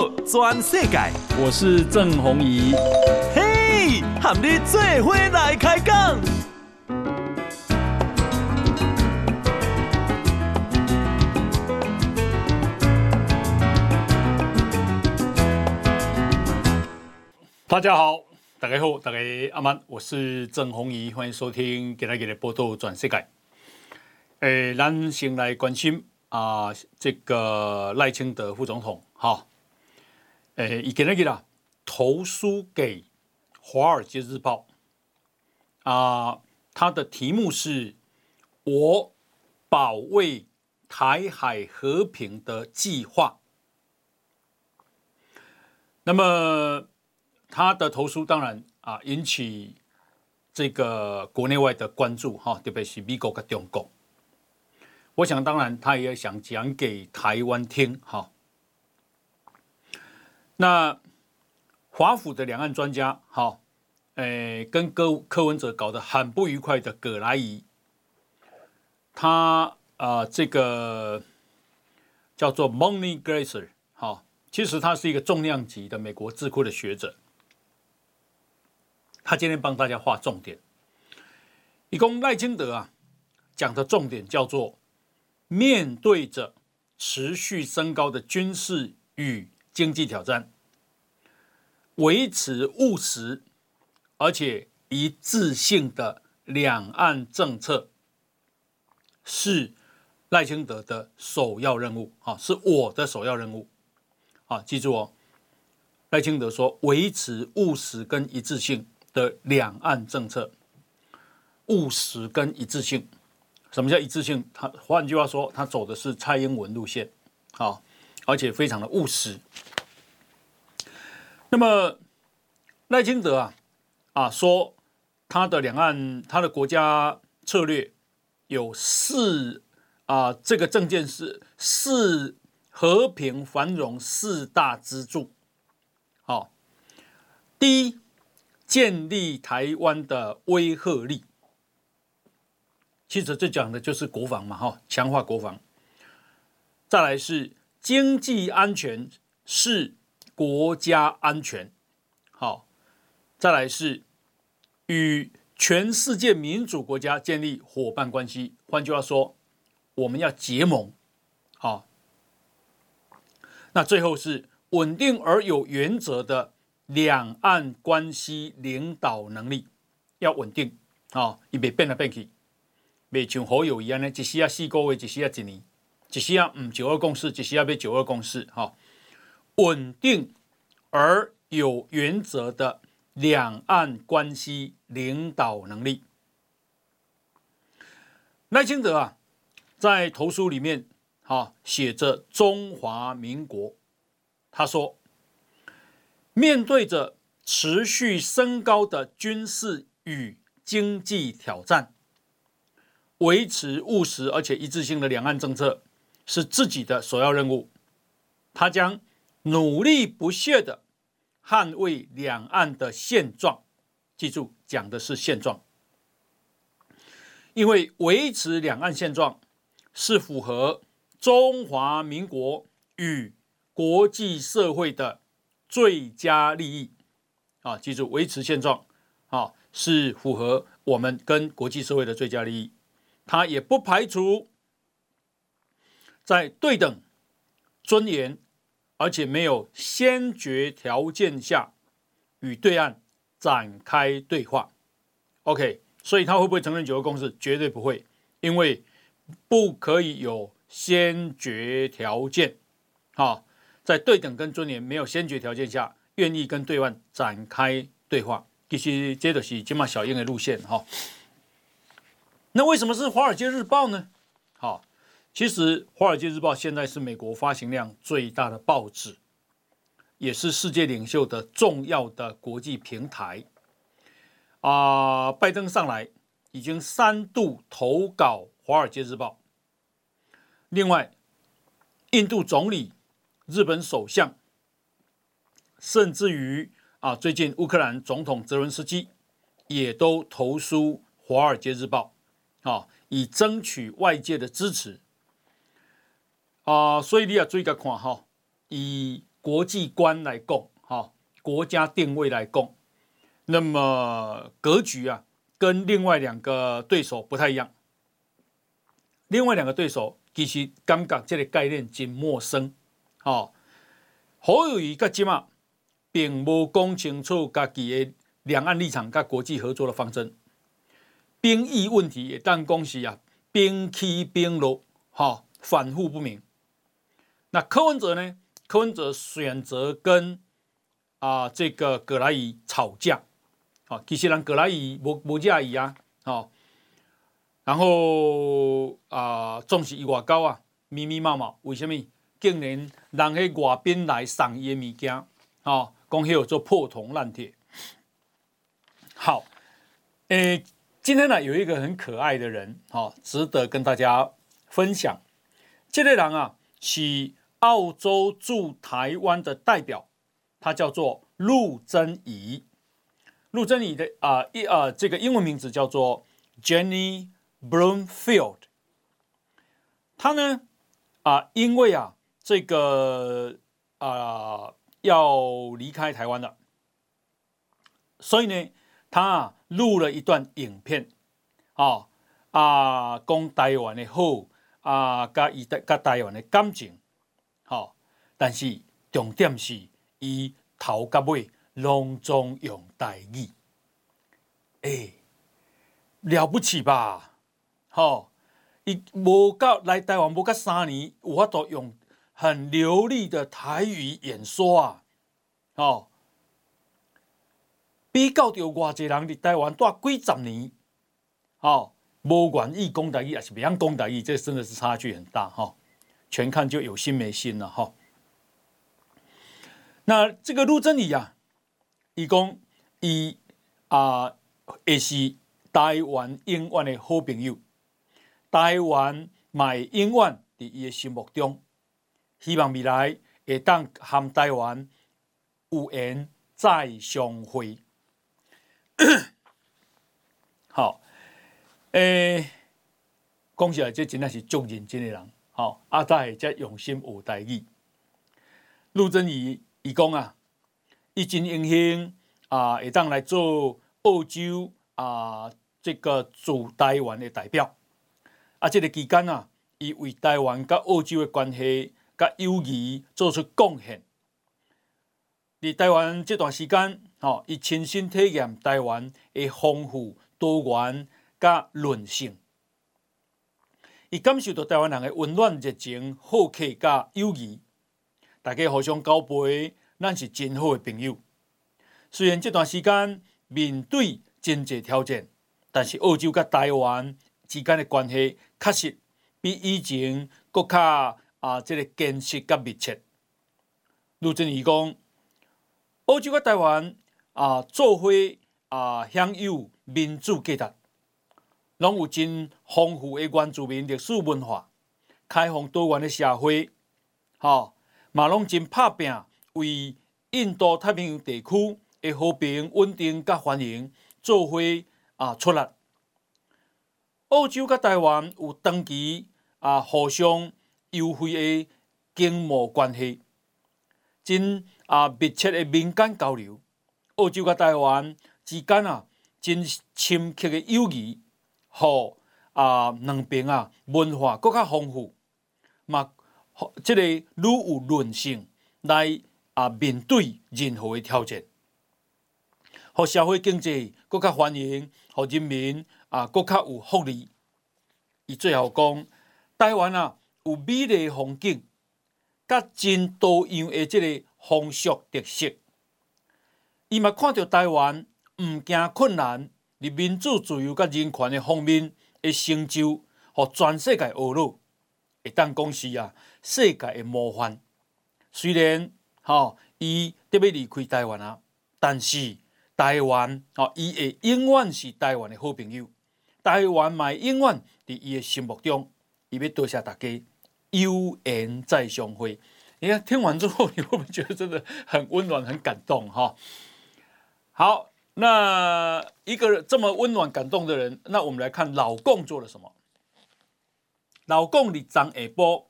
道全世界，我是郑宏仪。嘿，和你做伙来开讲。大家好，大家好，大家阿曼，我是郑宏仪，欢迎收听今日的报道转世界。诶，咱先来关心啊，这个赖清德副总统，哈，诶，伊今日啦，投书给《华尔街日报》啊，他的题目是“我保卫台海和平的计划”。那么他的投书当然啊，引起这个国内外的关注，哈，特别是美国跟中国。我想，当然，他也想讲给台湾听，哈。那华府的两岸专家，哈，诶，跟柯柯文哲搞得很不愉快的葛莱仪，他啊，这个叫做 Money Glaser，哈，其实他是一个重量级的美国智库的学者，他今天帮大家画重点，一共赖清德啊讲的重点叫做。面对着持续升高的军事与经济挑战，维持务实而且一致性的两岸政策是赖清德的首要任务啊，是我的首要任务啊！记住哦，赖清德说维持务实跟一致性的两岸政策，务实跟一致性。什么叫一致性？他换句话说，他走的是蔡英文路线，好，而且非常的务实。那么赖清德啊啊说，他的两岸他的国家策略有四啊，这个政见是四和平繁荣四大支柱。好，第一，建立台湾的威慑力。其实这讲的就是国防嘛，哈，强化国防。再来是经济安全是国家安全，好。再来是与全世界民主国家建立伙伴关系，换句话说，我们要结盟，好。那最后是稳定而有原则的两岸关系领导能力，要稳定，啊，以免变来变去。未像好友一样呢，只需要四个月，只需要一年，只需要嗯九二共识，只需要被九二共识哈，稳定而有原则的两岸关系领导能力。赖清德啊，在投书里面啊写着中华民国，他说，面对着持续升高的军事与经济挑战。维持务实而且一致性的两岸政策是自己的首要任务，他将努力不懈地捍卫两岸的现状。记住，讲的是现状，因为维持两岸现状是符合中华民国与国际社会的最佳利益。啊，记住，维持现状啊，是符合我们跟国际社会的最佳利益。他也不排除在对等、尊严，而且没有先决条件下与对岸展开对话。OK，所以他会不会承认九二共识？绝对不会，因为不可以有先决条件。好，在对等跟尊严没有先决条件下，愿意跟对岸展开对话。其实这就是金马小英的路线哈。那为什么是《华尔街日报》呢？其实《华尔街日报》现在是美国发行量最大的报纸，也是世界领袖的重要的国际平台。啊、拜登上来已经三度投稿《华尔街日报》。另外，印度总理、日本首相，甚至于啊，最近乌克兰总统泽伦斯基也都投书《华尔街日报》。啊，以争取外界的支持啊，所以你要注意个看哈，以国际观来讲，哈，国家定位来讲，那么格局啊，跟另外两个对手不太一样。另外两个对手其实感觉这个概念真陌生，哈。侯友宜跟金马并无讲清楚家己的两岸立场跟国际合作的方针，兵役问题也当讲是啊，兵起兵落，哈，反复不明。那柯文哲呢？柯文哲选择跟啊、呃、这个葛莱仪吵架，啊，其实人葛莱仪无无介意啊，哦，然后啊，总是伊外交啊，密密麻麻，为什么？竟然人喺外宾来送伊的物件，啊，讲迄个做破铜烂铁。好，诶，今天呢有一个很可爱的人，哈，值得跟大家分享。这个人啊是。澳洲驻台湾的代表，他叫做陆贞怡。陆贞怡的啊一啊这个英文名字叫做 Jenny Bloomfield。他呢啊因为啊这个啊要离开台湾了，所以呢他啊录了一段影片，啊啊讲台湾的好啊，加以加台湾的感情。但是重点是，伊头甲尾拢总用台语，哎、欸，了不起吧？好，伊无到来台湾无到三年，有法度用很流利的台语演说啊！好，比较着偌济人伫台湾住几十年，好，无愿意讲台语，也是袂晓讲台语，这真的是差距很大哈。全看就有心没心了哈。那这个陆贞怡啊，伊讲伊啊也是台湾永远的好朋友，台湾卖永远在伊的心目中，希望未来会当和台湾有缘再相会。好，诶、欸，讲起来这真的是足认真的人。好，阿在在用心学台语。陆贞怡伊讲啊，伊真荣幸啊，会当来做澳洲啊这个驻台湾的代表。啊，这个期间啊，伊为台湾甲澳洲的关系甲友谊做出贡献。伫台湾这段时间，吼，伊亲身体验台湾的丰富多元甲韧性。伊感受到台湾人的温暖、热情、好客、甲友谊，大家互相交陪，咱是真好的朋友。虽然这段时间面对真济挑战，但是澳洲甲台湾之间的关系确实比以前更加啊，即个坚实甲密切。陆贞怡讲，澳洲甲台湾啊，做伙啊，享有民主价值。拢有真丰富的原住民历史文化，开放多元的社会，吼，嘛拢真拍拼为印度太平洋地区的和平稳定甲繁荣做伙啊出力。澳洲甲台湾有长期啊互相优惠的经贸关系，真啊密切的民间交流。澳洲甲台湾之间啊真深刻的友谊。好啊，两边啊文化更加丰富，嘛，即个愈有韧性来啊面对任何的挑战，和社会经济更加繁荣，和人民啊更加有福利。伊最后讲，台湾啊有美丽风景，甲真多样的即个风俗特色。伊嘛看到台湾毋惊困难。伫民主自由甲人权的方面的成就，互全世界学乐，会当讲是啊世界的模范。虽然吼伊特别离开台湾啊，但是台湾吼伊会永远是台湾的好朋友。台湾嘛永远伫伊的心目中，伊要多谢大家，有缘再相会。你看听完之后，你会不会觉得真的很温暖、很感动？哈，好。那一个这么温暖感动的人，那我们来看老共做了什么。老共你昨下晡，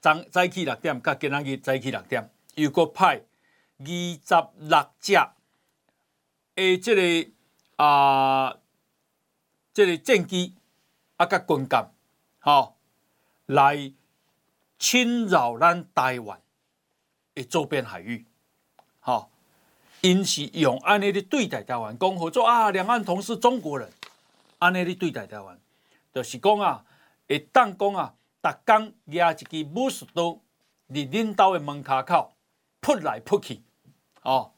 昨早起六点，甲今仔日早起六点，又阁派二十六架诶，这个啊，这个战机啊，甲军舰，吼来侵扰咱台湾诶周边海域，吼，因是用安尼的对待台湾，讲合作啊，两岸同是中国人，安尼的对待台湾，就是讲啊，会当讲啊，逐工举一支武士刀，伫恁兜的门骹口扑来扑去，哦，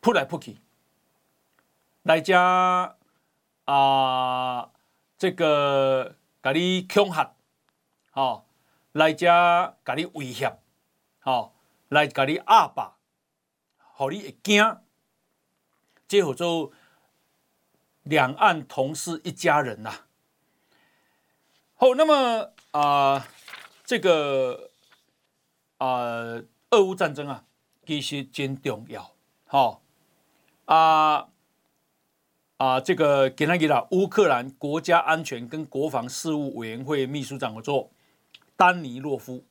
扑来扑去，来遮啊，这个甲你恐吓，哦，来遮甲你威胁，哦，来甲你压霸，互你会惊，这叫做两岸同是一家人呐、啊。好，那么啊、这个啊，俄乌战争啊，其实真重要。好、啊啊，这个给他给了乌克兰国家安全跟国防事务委员会秘书长我做丹尼洛夫，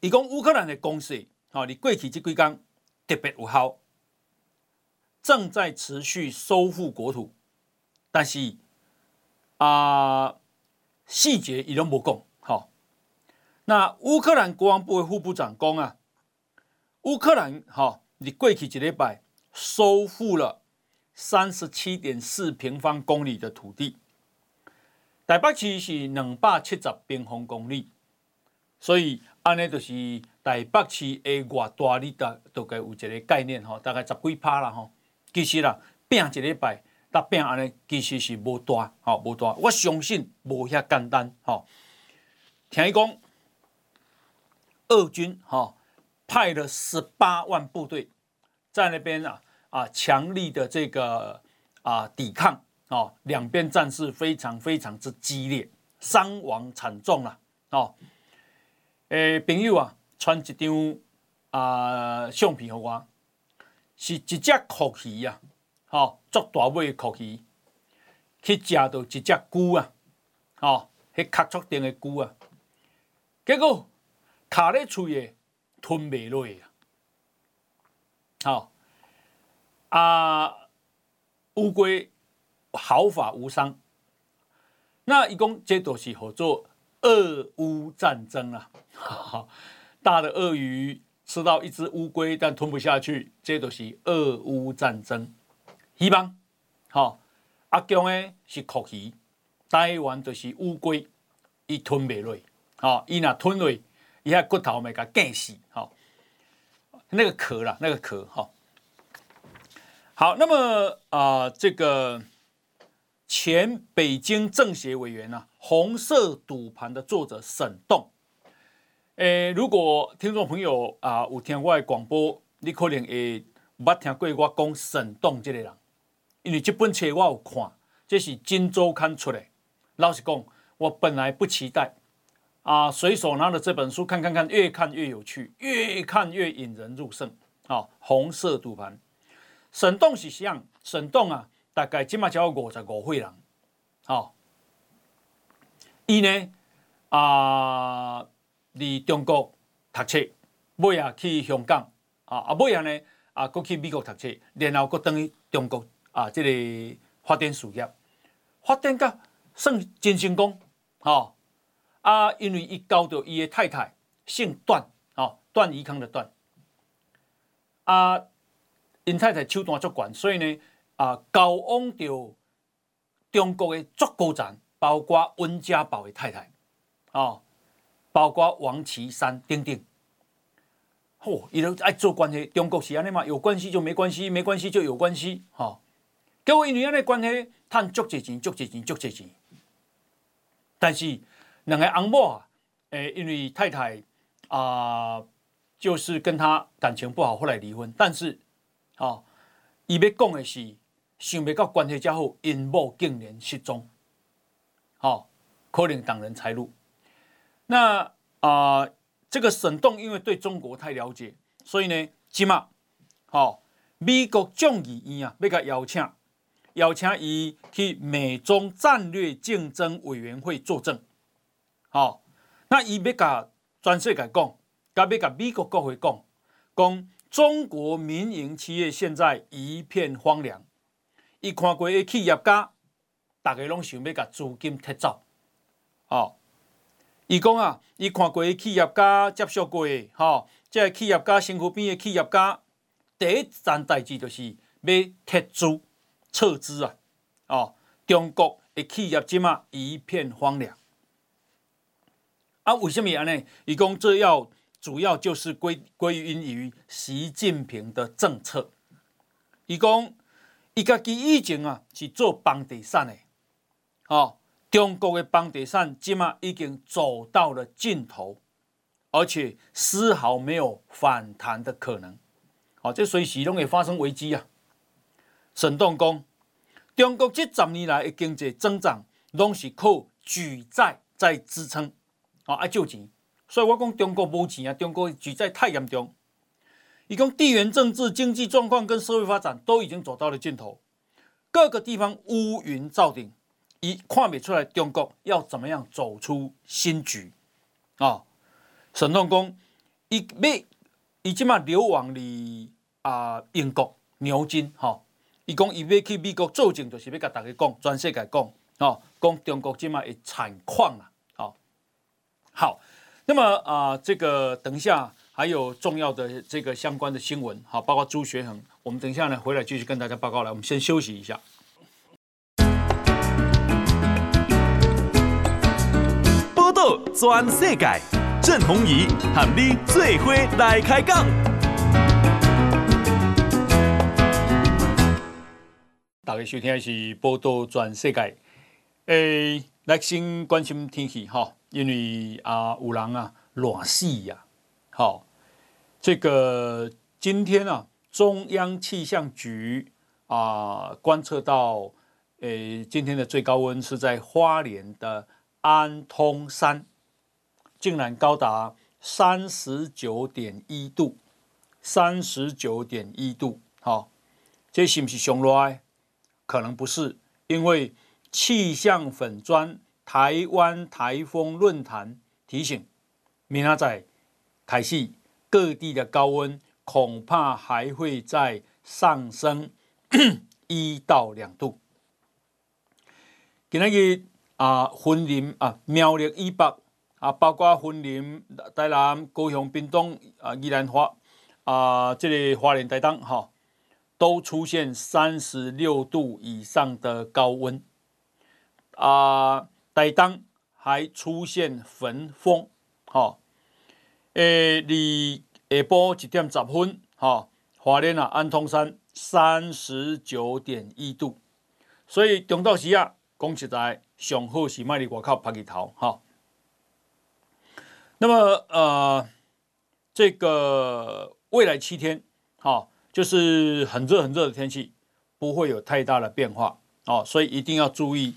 伊讲乌克兰的攻势，好，你过去这几天特别有效，正在持续收复国土，但是啊。细节伊拢无讲，好。那乌克兰国防部的副部长讲啊，乌克兰哈，你过去一礼拜收复了三十七点四平方公里的土地，台北市是两百七十平方公里，所以安尼就是台北市的偌大，你大大概有一个概念哈，大概十几趴啦哈。其实啦，拼一礼拜。答辩安尼其实是无大，吼无大，我相信无遐简单，吼。听伊讲，俄军吼派了十八万部队在那边啊啊强力的这个啊抵抗，哦，两边战事非常非常之激烈，伤亡惨重啦，哦。诶，朋友啊，传一张啊相片给我，是一只蛞鱼啊。哦，足大尾的蛞鱼去食到一只龟啊！哦，迄卡足长的龟啊，结果卡在嘴诶吞袂落啊！好啊，乌龟毫发无伤。那一共这都是合作俄乌战争啊！大的鳄鱼吃到一只乌龟，但吞不下去，这都是俄乌战争。希望，吼阿强诶是蛞鱼，台湾就是乌龟，伊吞袂落，吼伊若吞落，伊遐骨头咪甲干死，吼。那个壳啦，那个壳，吼。好，那么啊、这个前北京政协委员啊，红色赌盘的作者沈栋，诶，如果听众朋友啊、有听我的广播，你可能会捌听过我讲沈栋这个人。因为这本书我有看，这是《金周刊》出来。老实讲，我本来不期待，啊，随手拿了这本书看看看，越看越有趣，越看越引人入胜。啊，红色赌盘，沈栋是像沈栋啊，大概起码只有五十五岁人。好，伊呢啊，离中国读册，尾啊去香港，啊啊尾啊呢啊，过去美国读册，然后过等于中国。啊，这个发展事业发展甲算真成功，吼、啊，因为伊交到伊的太太姓段，哦，段宜康的段，啊，因太太手段足悬，所以呢，啊，交往到中国的足高层，包括温家宝的太太，哦，包括王岐山等等，吼，伊都爱做关系，中国是安尼嘛，有关系就没关系，没关系就有关系，哈、哦。结果因为安尼关系，赚足济钱，足济钱，足济钱。但是两个翁某啊，诶，因为太太啊、就是跟他感情不好，后来离婚。但是，哦，伊要讲的是，想不到关系较好，因某竟然失踪。哦，可能挡人财路。那啊、呃，这个沈栋因为对中国太了解，所以呢，即码，哦，美国众议院啊，要甲邀请。邀请伊去美中战略竞争委员会作证，好，那伊要甲全世界讲，甲要甲美国国会讲，讲中国民营企业现在一片荒凉，伊看过的企业家，大家拢想要甲资金踢走，哦，伊讲啊，伊看过的企业家接触过，吼、即个企业家身躯边的企业家，第一件代志就是要撤资、撤资啊，哦，中国的企业即马一片荒凉。啊，为什么安尼？伊讲这要主要就是归归因于习近平的政策。伊讲，伊家己以前啊是做房地产的，哦，中国的房地产即嘛已经走到了尽头，而且丝毫没有反弹的可能。哦，这随时拢会发生危机啊！沈栋讲，中国这十年来的经济增长拢是靠举债在支撑。啊，爱借钱，所以我讲中国无钱啊，中国举债太严重。伊讲地缘政治、经济状况跟社会发展都已经走到了尽头，各个地方乌云罩顶，伊看不出来中国要怎么样走出新局啊。沈栋讲，伊要伊即马流亡哩啊英国牛津哈，伊讲伊要去美国做证，就是要甲大家讲，全世界讲，哦，讲中国即马会产矿啊。好，那么啊、呃，这个等一下还有重要的这个相关的新闻，好，包括朱学恒，我们等一下呢回来继续跟大家报告。来，我们先休息一下。报道全世界，郑弘仪和你最伙来开讲。大家收听的是报道全世界，诶，来先关心天气哈。因为啊，有人啊，热死呀！好，这个今天啊，中央气象局啊观测到，诶，今天的最高温是在花莲的安通山，竟然高达三十九点一度，三十九点一度。好，这是不是上热？可能不是，因为气象粉砖。台湾台风论坛提醒，明仔开始各地的高温恐怕还会再上升一到两度。今日啊，云林啊，苗栗以北啊，包括云林、台南、高雄、屏东啊、宜兰花啊，这里花莲台东哈，都出现三十六度以上的高温啊。台东还出现焚风，哈，诶，离下晡一点十分，哈，花莲啊，安通山三十九点一度，所以中昼时啊，讲实在上好是卖伫外口晒日头，哈。那么呃，这个未来七天，哈，就是很热很热的天气，不会有太大的变化，哦，所以一定要注意。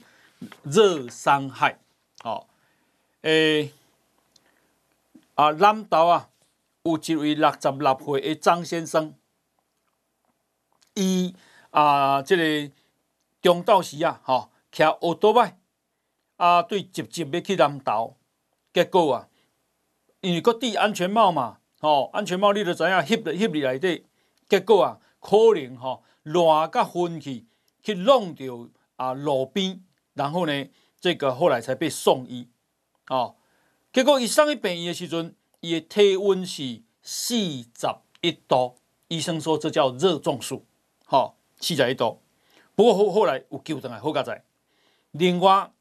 热伤害，哦，诶，啊，南投啊，有一位六十六岁的张先生，伊啊，这个中昼时啊，吼，骑欧多拜啊，对，直接要去南投，结果啊，因为搁戴安全帽嘛，吼，安全帽你着知影，翕着翕里内底，结果啊，可能吼乱甲昏去，去弄着啊路边。然后呢，这个后来才被送医，哦，结果一送去病院的时阵，伊的体温是四十一度，医生说这叫热中暑，吼、四十一度。不过后后来有救上来，好佳在。另外，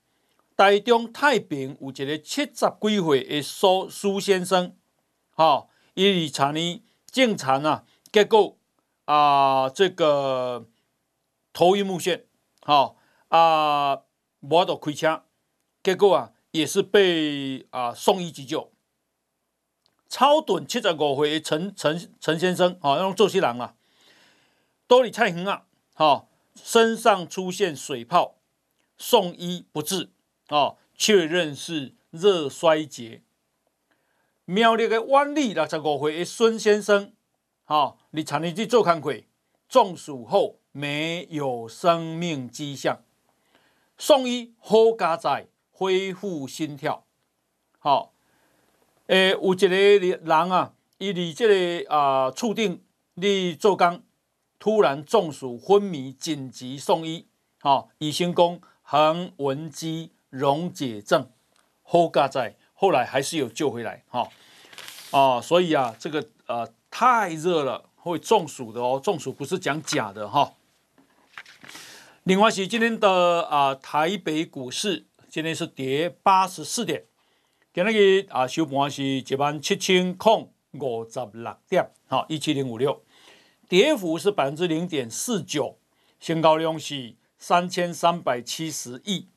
台中太平有一个七十几岁的苏苏先生，哈、哦，伊查呢正常啊，结果啊、这个头晕目眩，好、啊。呃无法度开车，结果啊，也是被啊送医急救。超短七十五岁陈陈陈先生，好，那种做西人啊，都里菜园啊，好，身上出现水泡，送医不治，啊，确认是热衰竭。苗栗的湾里六十五岁的孙先生，好，你长年去做看会，中暑后没有生命迹象。送医好加载恢复心跳，好，诶，有一个人啊，伊伫这个啊厝顶伫做工，突然中暑昏迷，紧急送医。好，医生讲横纹肌溶解症，好加载，后来还是有救回来。哈，啊，所以啊，这个呃太热了会中暑的哦，中暑不是讲假的哈。另外是今天的啊台北股市，今天是跌八十四点。今日啊，收盘是一万七千空五十六点，好，一七零五六，跌幅是百分之零点四九，成交量是三千三百七十亿。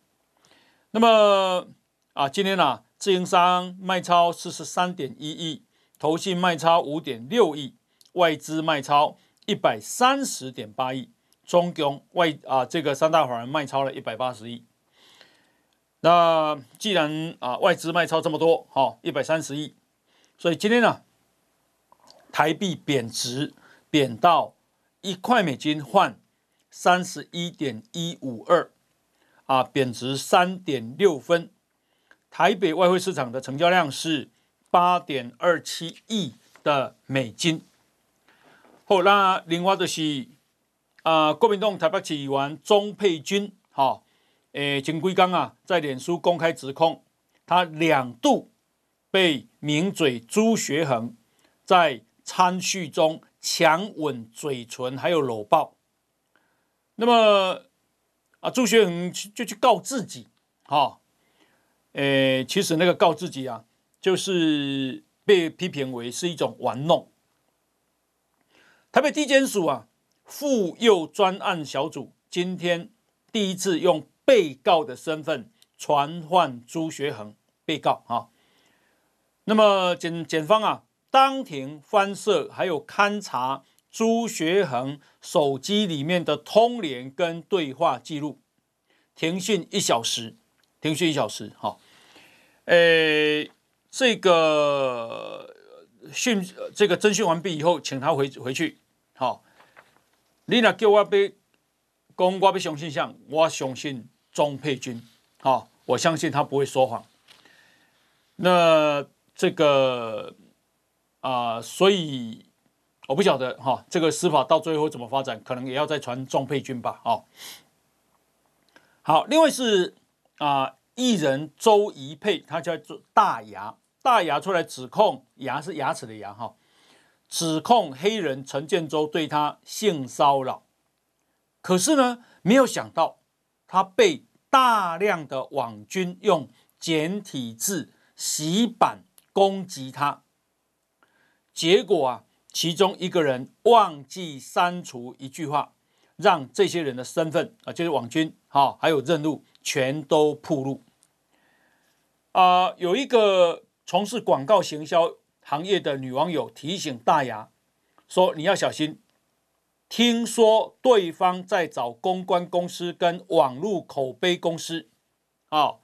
那么啊，今天呢，自营商卖超四十三点一亿，投信卖超五点六亿，外资卖超一百三十点八亿，中共外啊这个三大法人卖超了一百八十亿。那既然啊外资卖超这么多，好一百三十亿，所以今天呢，台币贬值贬到一块美金换三十一点一五二，啊贬值三点六分。台北外汇市场的成交量是八点二七亿的美金。好，那另外就是啊国民党台北市议员钟佩君，好。诶，前几刚啊，在脸书公开指控，他两度被名嘴朱学恒在餐叙中强吻嘴唇，还有搂抱。那么啊，朱学恒就去告自己，哈、诶，其实那个告自己啊，就是被批评为是一种玩弄。台北地检署啊，妇幼专案小组今天第一次用。被告的身份传唤朱学恒，被告啊。那么检检方啊，当庭翻摄还有勘查朱学恒手机里面的通联跟对话记录，庭讯一小时，庭讯一小时。好，诶，这个讯这个侦讯完毕以后，请他回回去。好，你若叫我被讲，我要相信像？我相信。钟佩君，好，我相信他不会说谎。那这个啊、呃，所以我不晓得哈，这个司法到最后怎么发展，可能也要再传钟佩君吧。哦，好，另外是啊，艺人周怡佩，他叫做大牙，大牙出来指控，牙是牙齿的牙哈，指控黑人陈建州对他性骚扰，可是呢，没有想到。他被大量的网军用简体字洗版攻击他，结果啊，其中一个人忘记删除一句话，让这些人的身份啊，就是网军哈，还有任务全都暴露。啊，有一个从事广告行销行业的女网友提醒大牙说：“你要小心。”听说对方在找公关公司跟网络口碑公司，啊，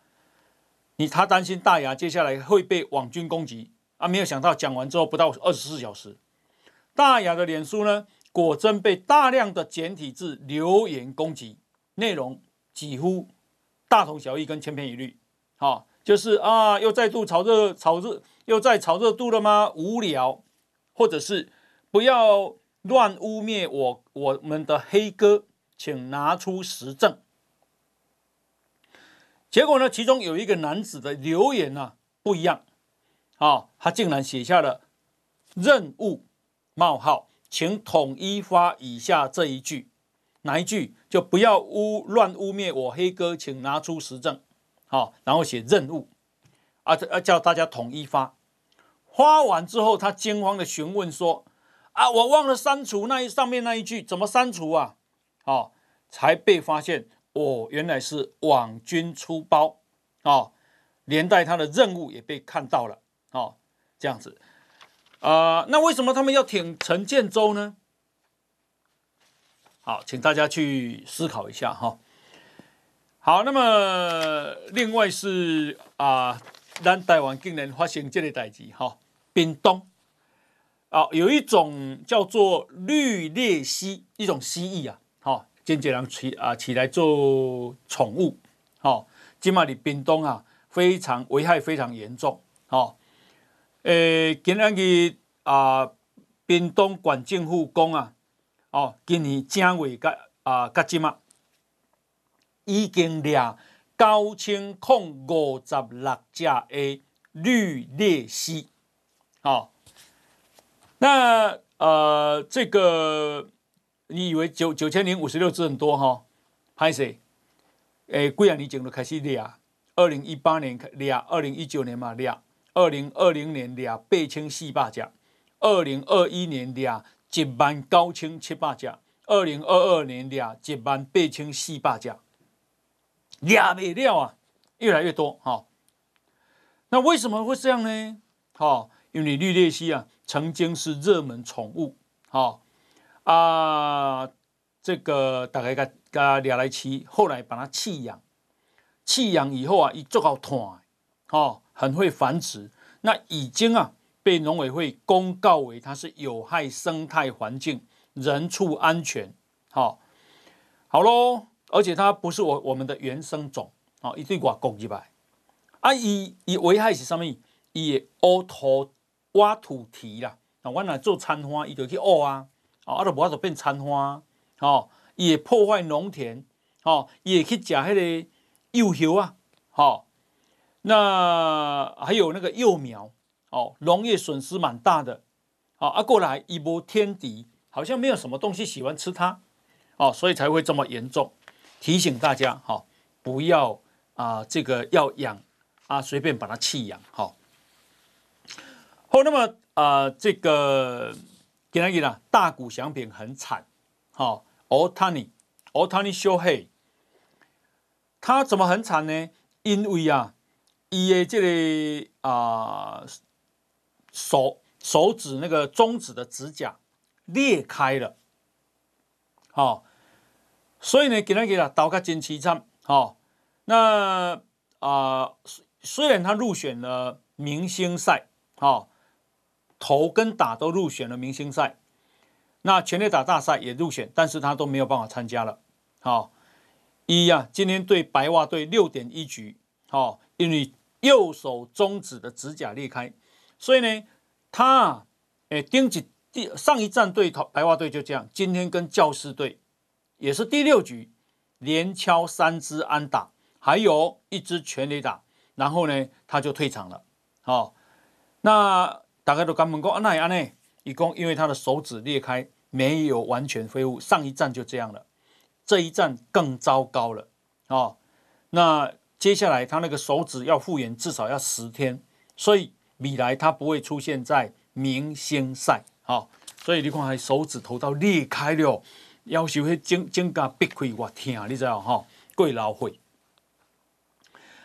你他担心大牙接下来会被网军攻击。啊，没有想到讲完之后不到二十四小时，大牙的脸书呢，果真被大量的简体字留言攻击，内容几乎大同小异跟千篇一律，啊，就是啊，又再度炒热炒热，又在炒热度了吗？无聊，或者是不要。乱污蔑我我们的黑哥，请拿出实证。结果呢，其中有一个男子的留言呢、啊、不一样，啊、他竟然写下了任务冒号，请统一发以下这一句，哪一句？就不要污乱污蔑我黑哥，请拿出实证。好、哦，然后写任务，啊，啊，叫大家统一发。发完之后，他惊慌的询问说。啊！我忘了删除那一上面那一句，怎么删除啊？哦，才被发现哦，原来是网军出包哦，连带他的任务也被看到了哦，这样子啊、那为什么他们要挺陈建州呢？好，请大家去思考一下哈、好，那么另外是啊，咱台湾竟然发生这个代志哈，冰冻。啊，有一种叫做绿鬣蜥，一种蜥蜴啊，好，经常起啊起来做宠物，好，今嘛的冰冻啊，非常危害非常严重，好，诶，今日啊，冰冻管政府讲啊，哦，今年正月甲啊甲即嘛，已经掠九千零五十六只的绿鬣蜥，好，那呃，这个你以为九九千零五十六只很多哈？歹势，诶，几啊年前就开始掠，二零一八年掠，二零一九年嘛掠。二零二零年掠八千四百只，二零二一年掠一万九千七百只，二零二二年掠一万八千四百只，掠不了啊，越来越多哈、哦。那为什么会这样呢？哈、哦，因为绿鬣蜥啊，曾经是热门宠物，哈、哦、啊，这个大概个个掠来饲，后来把它弃养，弃养以后啊，一做好团，哈、哦。很会繁殖，那已经啊被农委会公告为它是有害生态环境、人畜安全，好，好喽。而且它不是我我们的原生种，啊，一对挂公鸡吧。啊，伊伊危害是什么？伊挖土挖土堤啦，啊，我来做餐花，伊就去挖啊，啊，都无法度变餐花，哦，伊会破坏农田，哦，伊会去食迄个幼苗啊，哦。那还有那个幼苗哦，农业损失蛮大的，好啊，过来一波天敌，好像没有什么东西喜欢吃它，哦，所以才会这么严重。提醒大家哈、不要啊、这个要养啊，随便把它弃养，好、哦。好，那么啊、这个给他给他大谷祥平很惨，好、哦，奥塔尼，奥塔尼修黑，他怎么很惨呢？因为啊。伊的这个啊、手手指那个中指的指甲裂开了，好、哦，所以呢，给他给他刀个金七惨，好，那啊、虽然他入选了明星赛，好、哦，投跟打都入选了明星赛，那全垒打大赛也入选，但是他都没有办法参加了，好、哦，一呀，今天对白袜队六点一局，好、哦，因为。右手中指的指甲裂开，所以呢，他诶，丁几第上一战对白袜队就这样，今天跟教师队也是第六局连敲三支安打，还有一支全垒打，然后呢，他就退场了。哦，那大家都刚问过，那也安呢？一共因为他的手指裂开，没有完全恢复。上一站就这样了，这一站更糟糕了。哦，那。接下来他那个手指要复原，至少要十天，所以未来他不会出现在明星赛。好，所以你看，还手指头到裂开了，要求会整整个闭开我天啊，你知道哈？过劳会。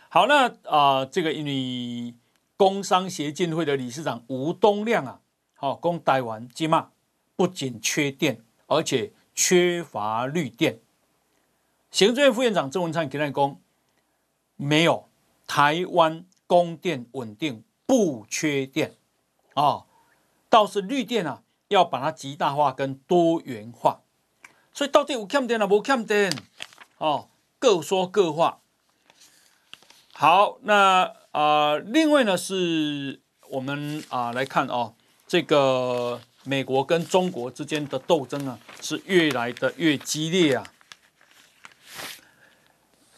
好，那啊、呃，这个因为工商协进会的理事长吴东亮啊，好，讲台湾今嘛不仅缺电，而且缺乏绿电。行政院副院长郑文灿给他讲。没有，台湾供电稳定，不缺电啊、哦，倒是绿电啊，要把它极大化跟多元化。所以到底有欠电啊，无欠电哦，各说各话。好，那啊、另外呢，是我们啊、呃、来看哦，这个美国跟中国之间的斗争啊，是越来的越激烈啊。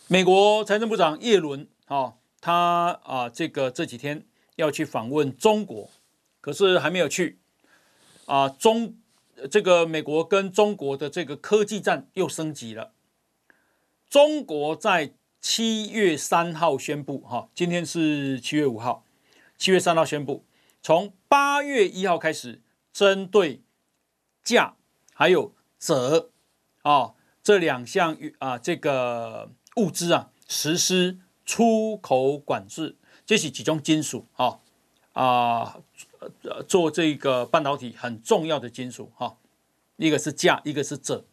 美国财政部长耶伦，啊，他啊，这个这几天要去访问中国，可是还没有去，啊，中这个美国跟中国的这个科技战又升级了。中国在七月三号宣布，哈，今天是七月五号，七月三号宣布，从八月一号开始，针对价还有鍺啊这两项啊这个。物资啊，实施出口管制，这是几种金属啊啊，做这个半导体很重要的金属哈，一个是镓，一个是鍺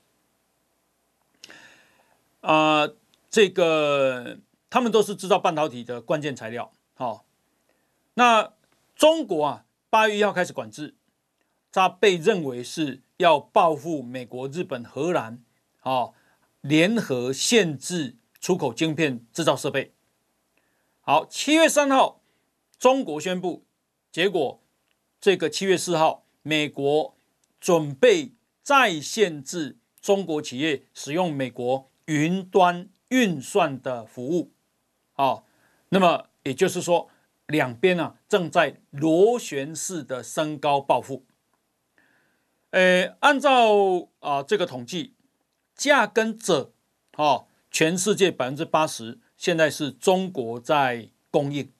啊，这个他们都是制造半导体的关键材料。好，那中国啊，八月一号开始管制，它被认为是要报复美国、日本、荷兰，啊，联合限制。出口晶片制造设备。好，七月三号，中国宣布结果这个七月四号，美国准备再限制中国企业使用美国云端运算的服务，啊，那么也就是说，两边啊正在螺旋式的升高报复。呃，按照啊这个统计，价跟者，啊，全世界百分之八十现在是中国在供应。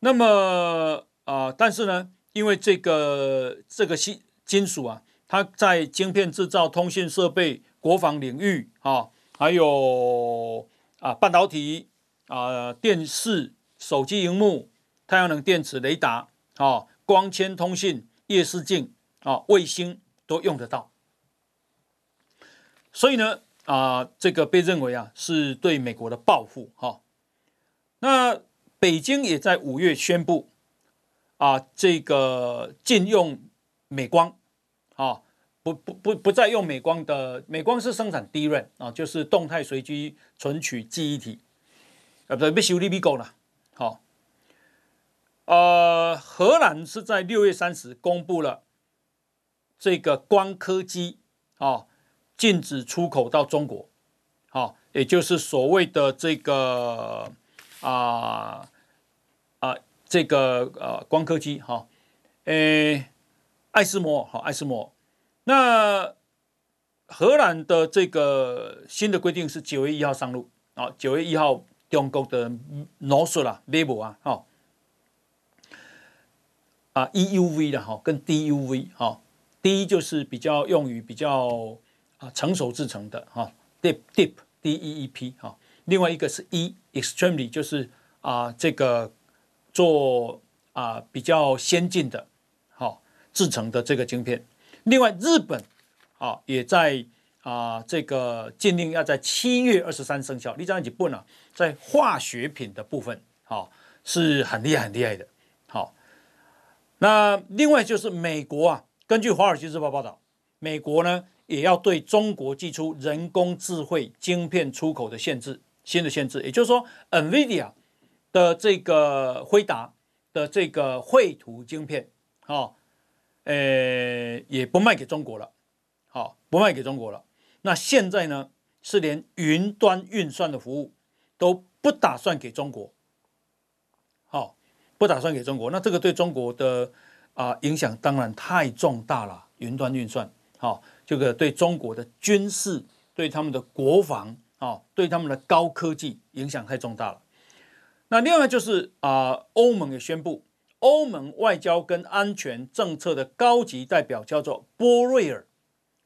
那么啊，但是呢，因为这个这个金金属啊，它在晶片制造、通信设备、国防领域啊，还有啊半导体啊、电视、手机荧幕、太阳能电池、雷达啊、光纤通信、夜视镜。啊，卫星都用得到，所以呢，啊，这个被认为啊是对美国的报复哈。那北京也在五月宣布，啊，这个禁用美光，啊，不不不不再用美光的，美光是生产 DRAM 啊，就是动态随机存取记忆体，啊，不被修理被够了，好，呃，荷兰是在六月三十公布了。这个光刻机啊，禁止出口到中国，好，也就是所谓的这个啊，这个呃光刻机哈，诶，艾斯摩好，艾斯摩，那荷兰的这个新的规定是九月一号上路啊，九月一号中国的诺索啦，label 啊，哈，啊 EUV 的哈，跟 DUV 哈。第一就是比较用于比较啊成熟制成的哈，deep deep D E E P 哈，另外一个是 E extremely 就是啊这个做啊比较先进的哈制成的这个晶片。另外日本啊也在啊这个禁令要在七月二十三生效。你这样子问呢，在化学品的部分哈是很厉害很厉害的。好，那另外就是美国啊。根据《华尔街日报》报道，美国呢也要对中国寄出人工智慧晶片出口的限制，新的限制，也就是说，NVIDIA 的这个辉达的这个绘图晶片，哦，呃，也不卖给中国了，好，不卖给中国了。那现在呢，是连云端运算的服务都不打算给中国，好，不打算给中国。那这个对中国的。啊，影响当然太重大了。云端运算，好、哦，这个对中国的军事、对他们的国防，啊，对他们的高科技影响太重大了。那另外就是啊，欧盟也宣布，欧盟外交跟安全政策的高级代表叫做波瑞尔，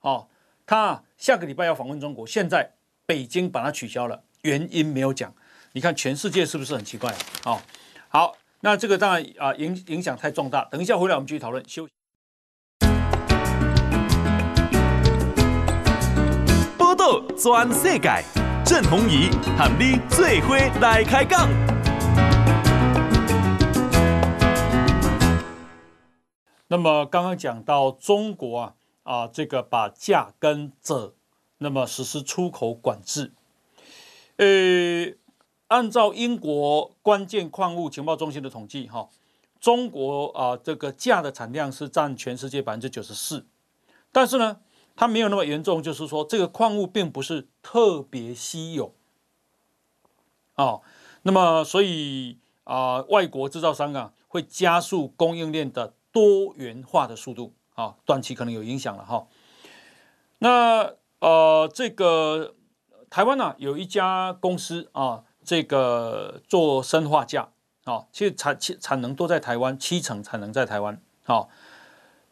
哦，他下个礼拜要访问中国，现在北京把他取消了，原因没有讲。你看全世界是不是很奇怪？哦，好。那这个当然啊，影影响太重大。等一下回来，我们继续讨论。休息。报道全世界，郑弘仪喊你最伙来开讲。那么刚刚讲到中国啊啊，这个把价跟者，那么实施出口管制，呃。按照英国关键矿物情报中心的统计，哈，中国啊这个价的产量是占全世界百分之九十四，但是呢，它没有那么严重，就是说这个矿物并不是特别稀有，哦，那么所以啊，外国制造商啊会加速供应链的多元化的速度，啊，短期可能有影响了哈。那呃，这个台湾呢有一家公司啊。这个做生化镓啊，其实产产产能都在台湾，七成产能在台湾，啊，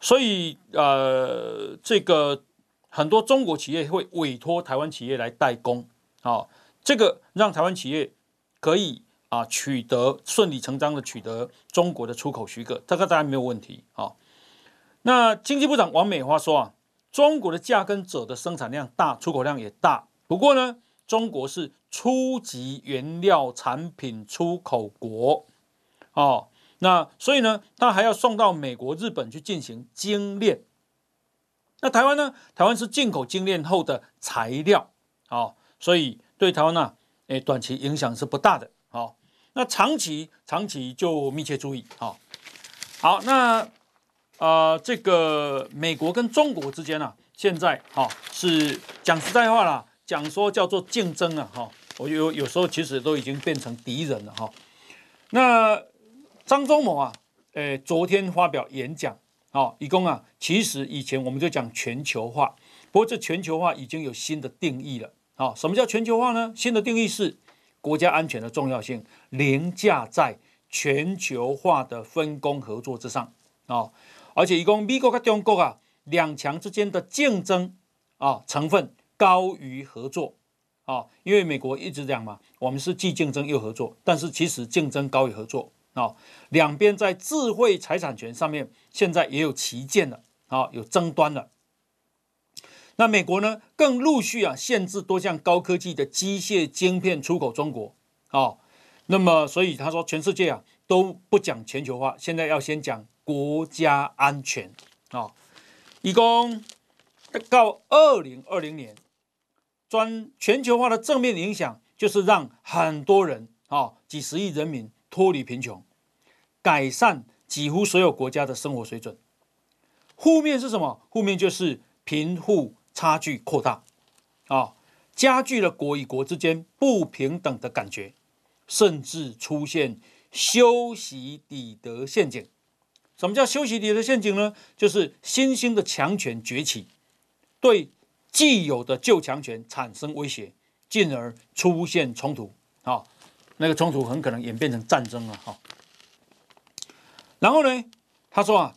所以呃，这个很多中国企业会委托台湾企业来代工，啊，这个让台湾企业可以啊取得顺理成章的取得中国的出口许可，这个当然没有问题，啊，那经济部长王美花说啊，中国的价跟者的生产量大，出口量也大，不过呢。中国是初级原料产品出口国，哦，那所以呢，他还要送到美国、日本去进行精炼。那台湾呢？台湾是进口精炼后的材料，哦，所以对台湾呢，诶，短期影响是不大的，那长期长期就密切注意，好，好，那啊、呃，这个美国跟中国之间啊，现在哈、是讲实在话啦，讲说叫做竞争啊，哈、我有有时候其实都已经变成敌人了哈、那张忠谋啊，诶，昨天发表演讲，哦，一共啊，其实以前我们就讲全球化，不过这全球化已经有新的定义了。啊、什么叫全球化呢？新的定义是国家安全的重要性凌驾在全球化的分工合作之上。啊、而且一共美国跟中国啊两强之间的竞争啊、成分高于合作。啊、因为美国一直讲嘛，我们是既竞争又合作，但是其实竞争高于合作。啊、两边在智慧财产权上面现在也有旗舰了啊、有争端了。那美国呢，更陆续啊限制多项高科技的机械晶片出口中国，哦，那么所以他说全世界啊都不讲全球化，现在要先讲国家安全啊、一共到二零二零年，专全球化的正面影响就是让很多人啊、几十亿人民脱离贫穷，改善几乎所有国家的生活水准。负面是什么？负面就是贫富。差距扩大，啊，加剧了国与国之间不平等的感觉，甚至出现修昔底德陷阱。什么叫修昔底德陷阱呢？就是新兴的强权崛起，对既有的旧强权产生威胁，进而出现冲突。啊，那个冲突很可能演变成战争了。哈，然后呢，他说啊，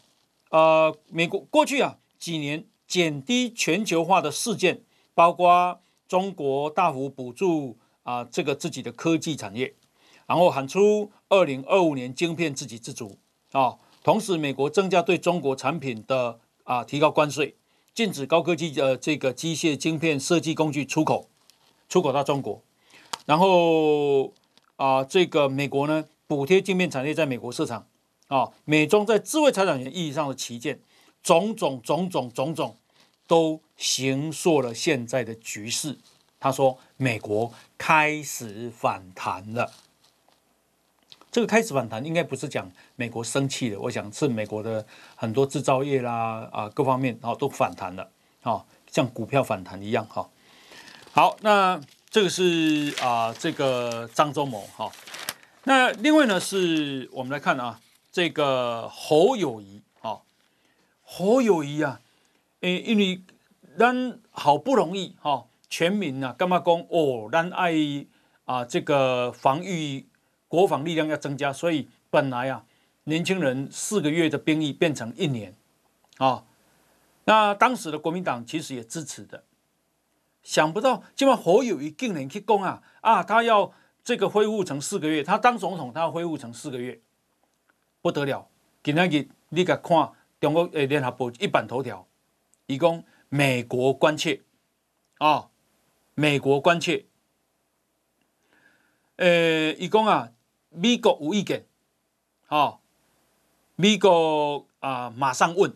呃，美国过去啊几年。减低全球化的事件，包括中国大幅补助啊，这个自己的科技产业，然后喊出二零二五年晶片自给自足啊。同时，美国增加对中国产品的啊提高关税，禁止高科技的这个机械晶片设计工具出口，出口到中国。然后啊，这个美国呢补贴晶片产业在美国市场啊，美中在智慧财产权意义上的旗舰。种种种种种种都形塑了现在的局势。他说：“美国开始反弹了。”这个开始反弹应该不是讲美国生气了，我想是美国的很多制造业啦啊各方面啊都反弹了啊，像股票反弹一样哈。好，那这个是啊这个张忠谋哈。那另外呢是我们来看啊这个侯友宜。侯友谊啊，诶，因为咱好不容易哈、哦，全民啊，干嘛讲哦，咱爱啊，这个防御国防力量要增加，所以本来啊，年轻人四个月的兵役变成一年，啊、那当时的国民党其实也支持的，想不到今晚侯友谊竟然去讲啊啊，他要这个恢复成四个月，他当总统他要恢复成四个月，不得了，今天你你个看。中国诶，联合报一版头条，以供美国关切啊，美国关切，诶，以供啊，美国无意见，啊，美国啊，马上问，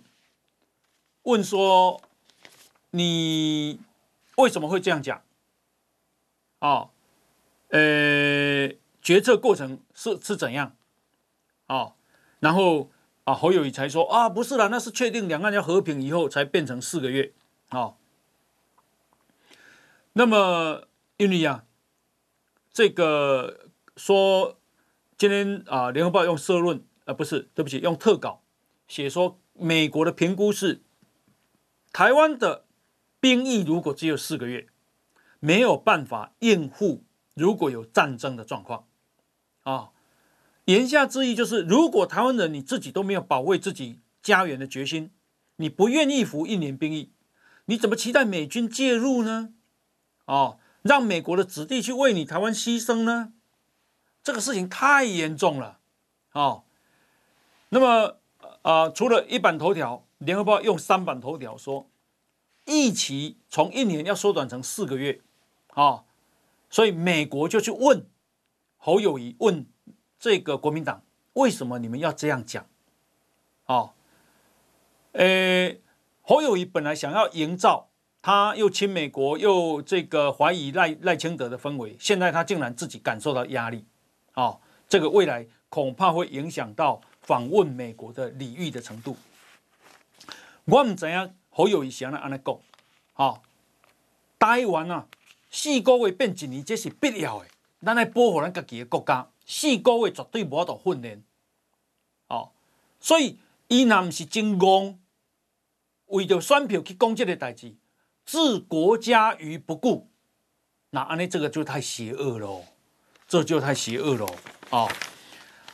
问说你为什么会这样讲？啊，呃，决策过程是是怎样？啊，然后。啊，侯友宜才说啊，不是啦，那是确定两岸要和平以后才变成四个月啊。那么，因为啊，这个说今天啊，联合报用社论啊，不是，对不起，用特稿写说，美国的评估是，台湾的兵役如果只有四个月，没有办法应付如果有战争的状况啊。言下之意就是，如果台湾人你自己都没有保卫自己家园的决心，你不愿意服一年兵役，你怎么期待美军介入呢？哦，让美国的子弟去为你台湾牺牲呢？这个事情太严重了，哦。那么啊，除了一版头条，联合报用三版头条说，役期从一年要缩短成四个月，哦，所以美国就去问侯友谊问。这个国民党为什么你们要这样讲？哦，呃，侯友谊本来想要营造他又亲美国又这个怀疑赖赖清德的氛围，现在他竟然自己感受到压力，哦，这个未来恐怕会影响到访问美国的礼遇的程度。我们怎样侯友谊想要安尼讲，好，台湾啊，四个月变一年，这是必要的。咱来保护咱家己的国家，四个月绝对无法度训练，哦，所以伊若唔是真戆，为着选票去讲这个代志，置国家于不顾，那安尼这个就太邪恶了，这就太邪恶了，哦，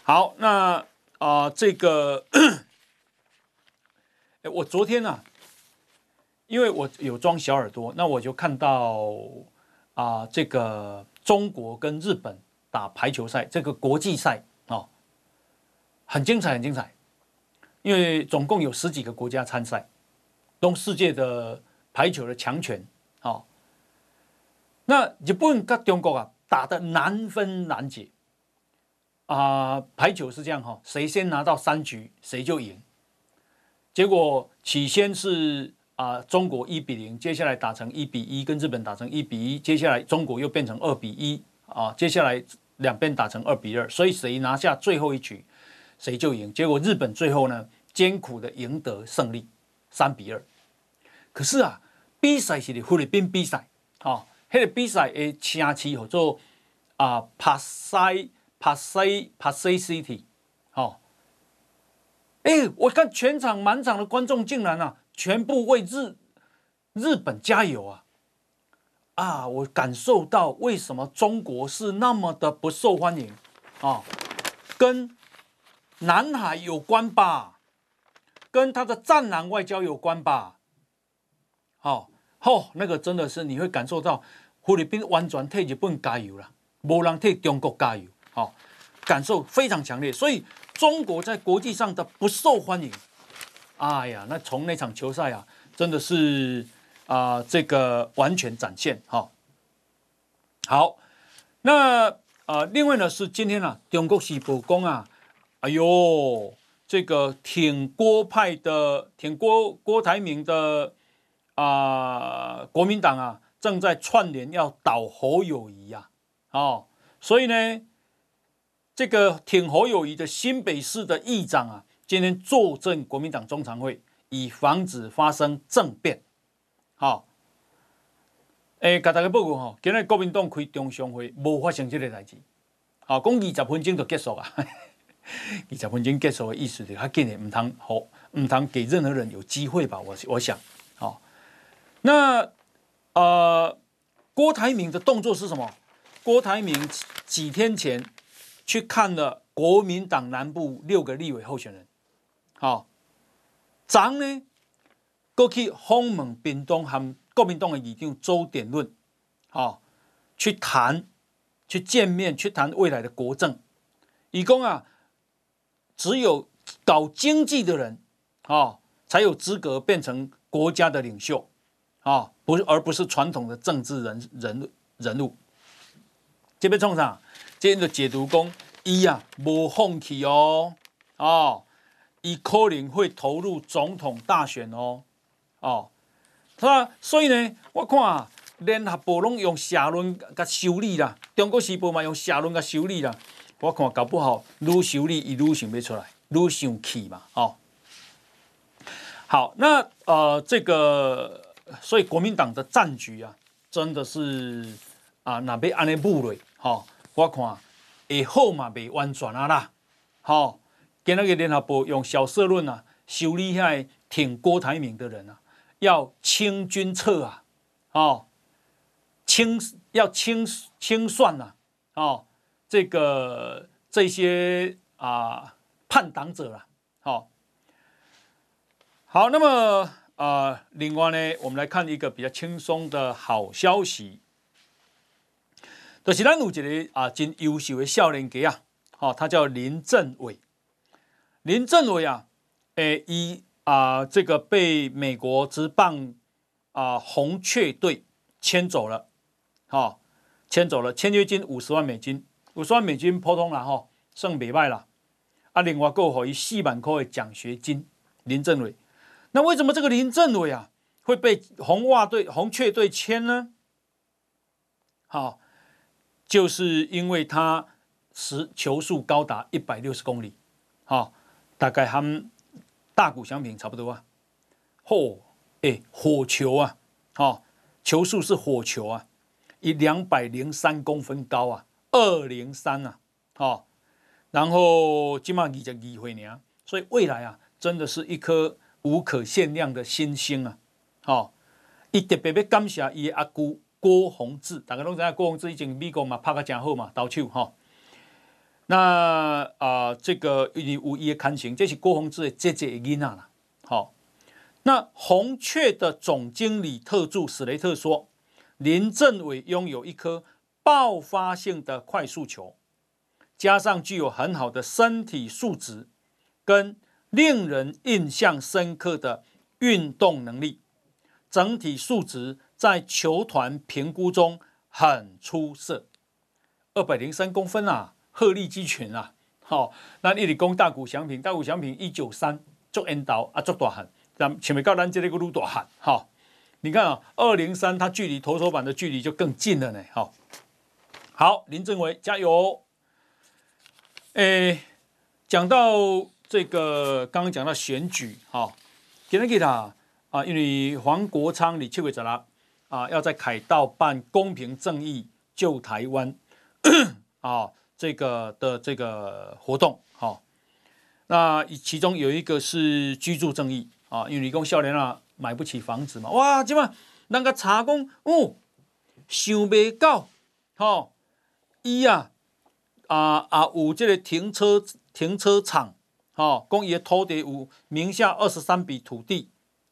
好，那啊、呃，这个，哎，我昨天啊，因为我有装小耳朵，那我就看到啊、呃，这个。中国跟日本打排球赛，这个国际赛哦，很精彩，很精彩。因为总共有十几个国家参赛，都世界的排球的强权哦。那日本跟中国啊打得难分难解啊，排球是这样哈，谁先拿到三局谁就赢。结果起先是。啊，中国一比零，接下来打成一比一，跟日本打成一比一，接下来中国又变成二比一，啊，接下来两边打成二比二，所以谁拿下最后一局，谁就赢。结果日本最后呢，艰苦的赢得胜利，三比二。可是啊，比赛是菲律宾比赛，哦，那个比赛的城市叫做啊帕塞帕塞帕塞 City，哦，哎，我看全场满场的观众竟然啊。全部为日日本加油啊！啊，我感受到为什么中国是那么的不受欢迎啊，跟南海有关吧，跟他的战狼外交有关吧。好，哦，那个真的是你会感受到菲律宾完全替日本加油了，没人替中国加油。好，感受非常强烈，所以中国在国际上的不受欢迎。哎呀，那从那场球赛啊，真的是啊、这个完全展现哈、哦。好，那啊、呃，另外呢是今天啊，中国时报讲啊，哎呦，这个挺郭派的挺郭郭台铭的啊、国民党啊，正在串联要倒侯友谊呀、啊，哦，所以呢，这个挺侯友谊的新北市的议长啊。今天坐镇国民党中常会，以防止发生政变。好，诶，给大家报告吼，今日国民党开中常会，无发生这个代志。好，讲二十分钟就结束啊，二十分钟结束的意思就他今日唔通好，唔通给任何人有机会吧？我我想，好，那呃，郭台铭的动作是什么？郭台铭几天前去看了国民党南部六个立委候选人。好，昨呢，过去访问屏东和国民党的议长周点论，好，去谈，去见面，去谈未来的国政。以供啊，只有搞经济的人，啊，才有资格变成国家的领袖，啊，不是，而不是传统的政治人人人物。这边冲上，今天的解读讲，伊啊，无放弃哦，哦。伊可能会投入总统大选哦，哦，是吧？所以呢，我看，联合报拢用社论甲修理啦，中国时报嘛用社论甲修理啦。我看搞不好愈修理伊愈想不出来，愈生气嘛，哦。好，那呃，这个所以国民党的战局啊，真的是啊，那边安尼布瑞，哈，我看会好嘛，未完全啊啦，好。今日个联合报用小社论啊，修理下挺郭台铭的人啊，要清君侧啊，哦，清要清清算呐、啊，哦，这个这些啊叛党者啊，好、哦，好，那么啊、另外呢，我们来看一个比较轻松的好消息，就是咱有一个啊真优秀的少年家啊，好，他叫林政伟。林政伟啊，诶，以啊这个被美国职棒啊红雀队签走了，好，签走了，签约金五十万美金，五十万美金普通了哈，算袂歹了，啊，另外够可以四万块的奖学金。林政伟，那为什么这个林政伟啊会被红袜队、红雀队签呢？好，就是因为他时球速高达一百六十公里，好。大概他们大谷翔平差不多啊。嚯，哎，火球啊，哦，球速是火球啊，以两百零三公分高啊，二零三啊，哦，然后今嘛二十二岁呢，所以未来啊，真的是一颗无可限量的新星啊，哦，伊特别要感谢伊阿姑郭宏志，大家拢知影郭宏志以前美国嘛拍个真好嘛，到手哈。哦那啊、呃，这个你无意的看清，这是郭宏志的姐姐的囡啦。好，那红雀的总经理特助史雷特说，林政伟拥有一颗爆发性的快速球，加上具有很好的身体素质跟令人印象深刻的运动能力，整体素质在球团评估中很出色，二百零三公分啊。鹤立鸡群啊！好，那你哋讲大谷翔平，大谷翔平一九三做引导啊，做大汉，咱前面到咱这里个路大汉，好，你看啊，二零三，它距离投手板的距离就更近了呢。好，好，林政伟加油！诶，讲到这个，刚刚讲到选举，哈，今天给他啊，因为黄国昌你去过咋啦？啊，要在凯道办公平正义救台湾 啊。这个的这个活动，好、哦，那其中有一个是居住正义啊，因为你讲少年啊买不起房子嘛，哇，今晚那个查讲哦，想不到，好，伊啊啊啊有这个停车停车场，好，讲伊的土地有名下二十三笔土地，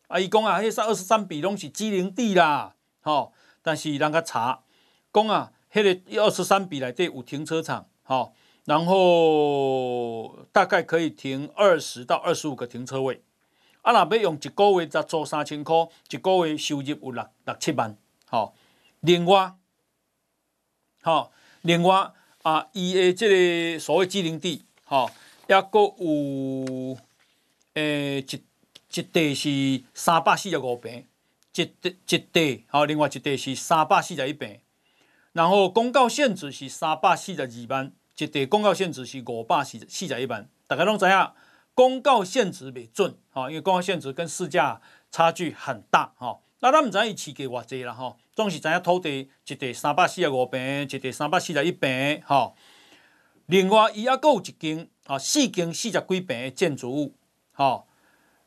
啊，伊讲啊，迄三二十三笔拢是机灵地啦，好，但是人家查讲啊，迄个二十三笔内底有停车场。好，然后大概可以停二十到二十五个停车位。啊，那要用一个月才租三千块，一个月收入有六六七万。好，另外，好，另外啊，伊的这个所谓机灵地，好，也阁有诶一一地是三百四十五平，一一地好，另外一地是三百四十一平。然后公告限值是三百四十二万，一地公告限值是五百四四十一万。大家拢知影，公告限值未准，哈，因为公告限值跟市价差距很大，哈。那咱唔知伊市价偌济啦，哈。总是知影土地一地三百四十五平，一地三百四十一平，哈。另外，伊还阁有一间啊，四间四十几平的建筑物，哈。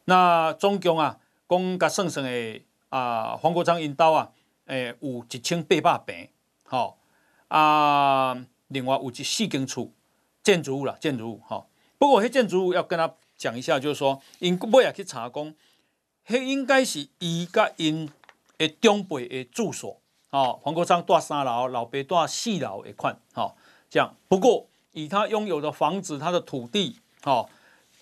那总共啊，讲甲算算的啊，黄国昌因兜啊，诶，有一千八百平坪。好啊，另外有一四间厝建筑物啦，建筑物哈。不过，迄建筑物要跟他讲一下，就是说，因尾也去查讲，迄应该是伊甲因诶长辈诶住所。哦，黄国昌住三楼，老爸住四楼一款。好，这样。不过，以他拥有的房子，他的土地，好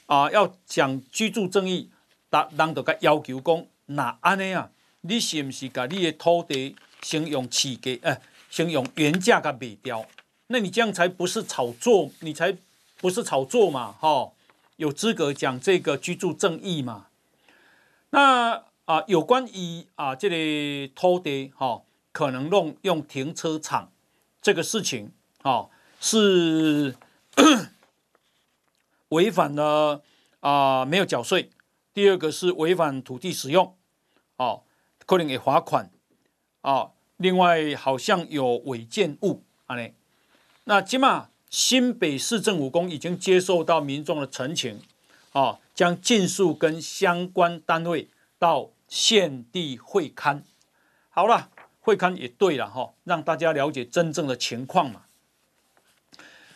啊，要讲居住正义，达人都甲要求讲，那安尼啊，你是不是甲你的土地先用起价？诶、先用原价给卖掉，那你这样才不是炒作，你才不是炒作嘛，哈，有资格讲这个居住正义嘛？那啊，有关于啊这里土地哈，可能用用停车场这个事情，哈，是 违反了啊，没有缴税。第二个是违反土地使用，哦，可能给罚款，啊。另外，好像有违建物啊嘞。那起码新北市政府公已经接受到民众的陈情，啊，将尽速跟相关单位到现地会勘。好了，会勘也对了哈，让大家了解真正的情况嘛。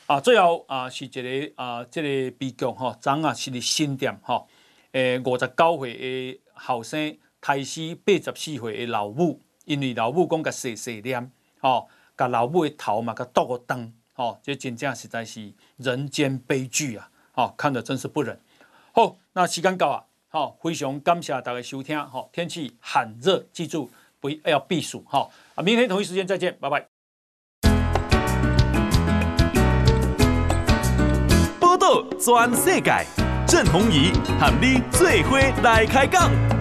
啊，最后啊是这个啊这个悲剧哈，昨啊是新店哈，诶五十九岁的后生，胎死八十四岁的老母。因为老母讲甲细细念，哦，甲老母的头嘛甲剁个灯，哦，这真正实在是人间悲剧啊！哦，看得真是不忍。好，那时间到啊，好，非常感谢大家收听，好，天气很热，记住不要避暑，好，啊，明天同一时间再见，拜拜。报道全世界，郑弘仪喊你做伙来开讲。